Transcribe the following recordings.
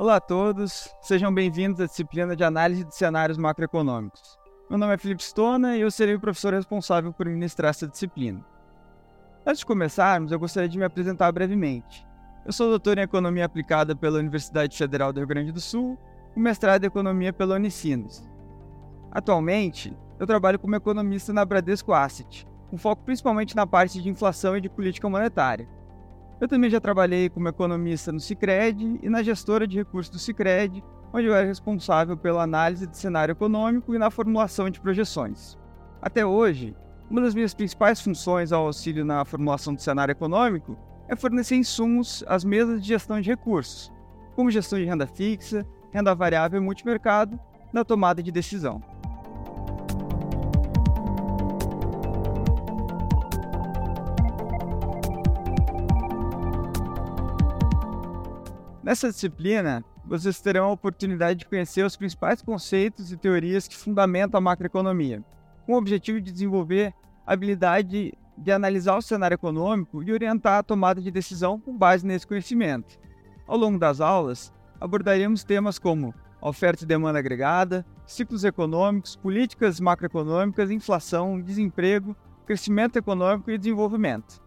Olá a todos, sejam bem-vindos à disciplina de análise de cenários macroeconômicos. Meu nome é Felipe Stona e eu serei o professor responsável por ministrar essa disciplina. Antes de começarmos, eu gostaria de me apresentar brevemente. Eu sou doutor em Economia Aplicada pela Universidade Federal do Rio Grande do Sul e mestrado em Economia pela Unicinos. Atualmente, eu trabalho como economista na Bradesco Asset, com foco principalmente na parte de inflação e de política monetária. Eu também já trabalhei como economista no Cicred e na gestora de recursos do Cicred, onde eu era responsável pela análise de cenário econômico e na formulação de projeções. Até hoje, uma das minhas principais funções ao auxílio na formulação do cenário econômico é fornecer insumos às mesas de gestão de recursos, como gestão de renda fixa, renda variável e multimercado, na tomada de decisão. Nessa disciplina, vocês terão a oportunidade de conhecer os principais conceitos e teorias que fundamentam a macroeconomia, com o objetivo de desenvolver a habilidade de analisar o cenário econômico e orientar a tomada de decisão com base nesse conhecimento. Ao longo das aulas, abordaremos temas como oferta e demanda agregada, ciclos econômicos, políticas macroeconômicas, inflação, desemprego, crescimento econômico e desenvolvimento.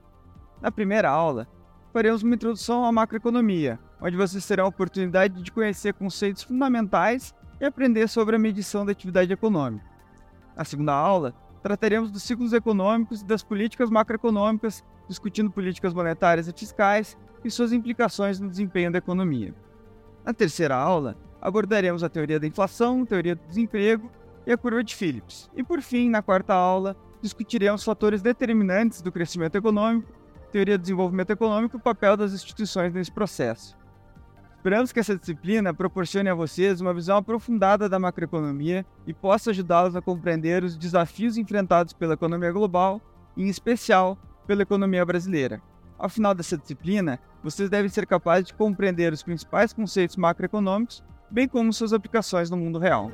Na primeira aula, faremos uma introdução à macroeconomia, onde vocês terão a oportunidade de conhecer conceitos fundamentais e aprender sobre a medição da atividade econômica. Na segunda aula, trataremos dos ciclos econômicos e das políticas macroeconômicas, discutindo políticas monetárias e fiscais e suas implicações no desempenho da economia. Na terceira aula, abordaremos a teoria da inflação, teoria do desemprego e a curva de Phillips. E por fim, na quarta aula, discutiremos fatores determinantes do crescimento econômico teoria do desenvolvimento econômico e o papel das instituições nesse processo. Esperamos que essa disciplina proporcione a vocês uma visão aprofundada da macroeconomia e possa ajudá-los a compreender os desafios enfrentados pela economia global e, em especial, pela economia brasileira. Ao final dessa disciplina, vocês devem ser capazes de compreender os principais conceitos macroeconômicos, bem como suas aplicações no mundo real.